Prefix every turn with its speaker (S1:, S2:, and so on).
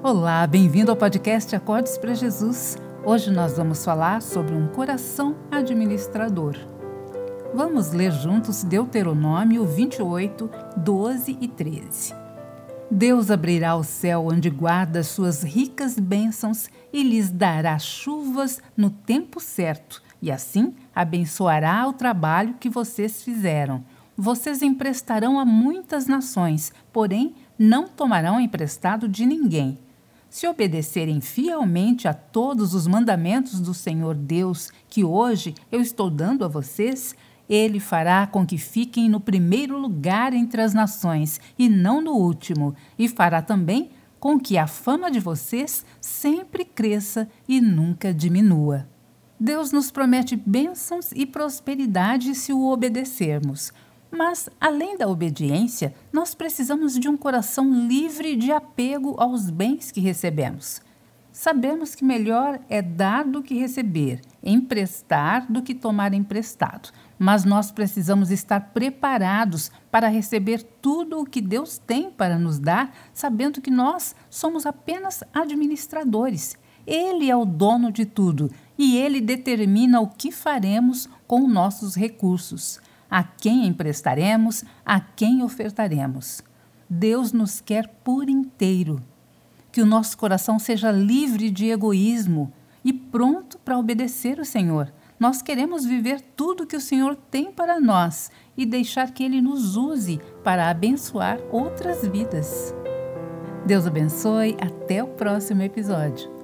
S1: Olá, bem-vindo ao podcast Acordes para Jesus. Hoje nós vamos falar sobre um coração administrador. Vamos ler juntos Deuteronômio 28, 12 e 13. Deus abrirá o céu onde guarda suas ricas bênçãos e lhes dará chuvas no tempo certo, e assim abençoará o trabalho que vocês fizeram. Vocês emprestarão a muitas nações, porém não tomarão emprestado de ninguém se obedecerem fielmente a todos os mandamentos do Senhor Deus que hoje eu estou dando a vocês, ele fará com que fiquem no primeiro lugar entre as nações e não no último, e fará também com que a fama de vocês sempre cresça e nunca diminua. Deus nos promete bênçãos e prosperidade se o obedecermos. Mas, além da obediência, nós precisamos de um coração livre de apego aos bens que recebemos. Sabemos que melhor é dar do que receber, emprestar do que tomar emprestado, mas nós precisamos estar preparados para receber tudo o que Deus tem para nos dar, sabendo que nós somos apenas administradores. Ele é o dono de tudo e ele determina o que faremos com nossos recursos a quem emprestaremos, a quem ofertaremos. Deus nos quer por inteiro. Que o nosso coração seja livre de egoísmo e pronto para obedecer o Senhor. Nós queremos viver tudo que o Senhor tem para nós e deixar que Ele nos use para abençoar outras vidas. Deus abençoe. Até o próximo episódio.